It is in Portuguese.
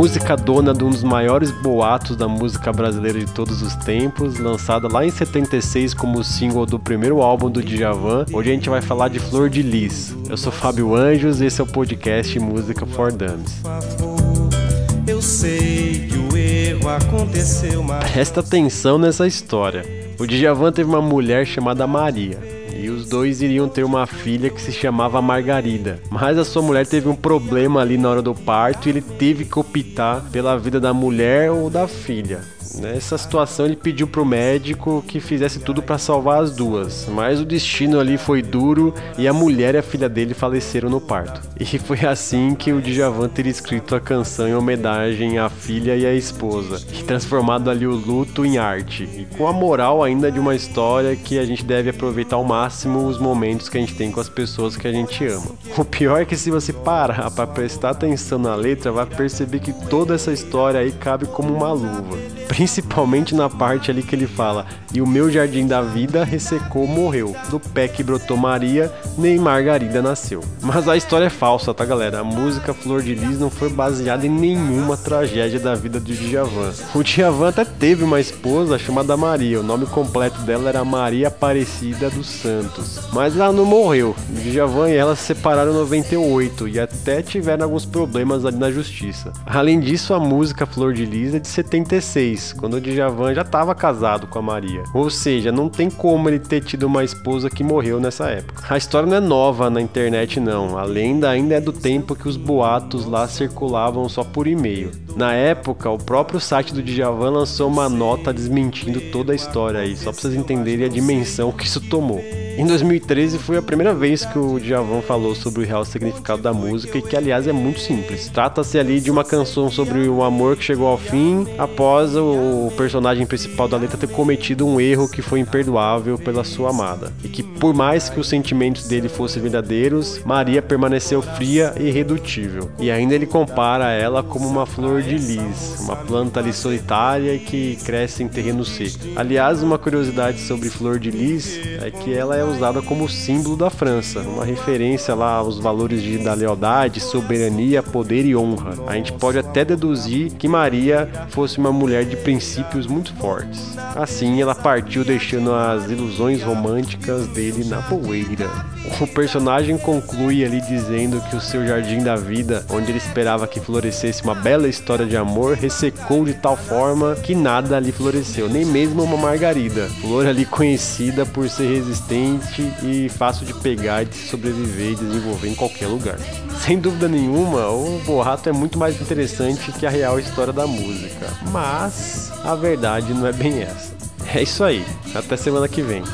música dona de um dos maiores boatos da música brasileira de todos os tempos, lançada lá em 76 como single do primeiro álbum do Djavan. Hoje a gente vai falar de Flor de Lis. Eu sou Fábio Anjos e esse é o podcast Música for Dummies. Eu sei que o erro aconteceu, mas... Presta atenção nessa história. O Djavan teve uma mulher chamada Maria e os dois iriam ter uma filha que se chamava Margarida. Mas a sua mulher teve um problema ali na hora do parto e ele teve que optar pela vida da mulher ou da filha. Nessa situação, ele pediu pro médico que fizesse tudo para salvar as duas, mas o destino ali foi duro e a mulher e a filha dele faleceram no parto. E foi assim que o Djavan teria escrito a canção em homenagem à filha e à esposa, e transformado ali o luto em arte, e com a moral ainda de uma história que a gente deve aproveitar ao máximo os momentos que a gente tem com as pessoas que a gente ama. O pior é que se você parar para prestar atenção na letra, vai perceber que toda essa história aí cabe como uma luva principalmente na parte ali que ele fala: E o meu jardim da vida ressecou, morreu. Do pé que brotou Maria, nem Margarida nasceu. Mas a história é falsa, tá, galera? A música Flor de Lis não foi baseada em nenhuma tragédia da vida do Djavan. O Djavan até teve uma esposa chamada Maria. O nome completo dela era Maria Aparecida dos Santos. Mas ela não morreu. O Djavan e ela se separaram em 98 e até tiveram alguns problemas ali na justiça. Além disso, a música Flor de Lis é de 76 quando o Djavan já estava casado com a Maria. Ou seja, não tem como ele ter tido uma esposa que morreu nessa época. A história não é nova na internet não, a lenda ainda é do tempo que os boatos lá circulavam só por e-mail. Na época, o próprio site do Djavan lançou uma nota desmentindo toda a história aí, só para vocês entenderem a dimensão que isso tomou. Em 2013 foi a primeira vez que o Djavan falou sobre o real significado da música e que aliás é muito simples. Trata-se ali de uma canção sobre o amor que chegou ao fim após o personagem principal da letra ter cometido um erro que foi imperdoável pela sua amada. E que por mais que os sentimentos dele fossem verdadeiros, Maria permaneceu fria e irredutível. E ainda ele compara ela como uma flor de lis, uma planta ali solitária que cresce em terreno seco. Aliás, uma curiosidade sobre flor de lis é que ela é usada como símbolo da França, uma referência lá aos valores de, da lealdade, soberania, poder e honra. A gente pode até deduzir que Maria fosse uma mulher de princípios muito fortes. Assim, ela partiu deixando as ilusões românticas dele na poeira. O personagem conclui ali dizendo que o seu jardim da vida, onde ele esperava que florescesse uma bela história de amor, ressecou de tal forma que nada ali floresceu, nem mesmo uma margarida, flor ali conhecida por ser resistente e fácil de pegar, de sobreviver e desenvolver em qualquer lugar. Sem dúvida nenhuma, o Borrato é muito mais interessante que a real história da música, mas a verdade não é bem essa. É isso aí, até semana que vem.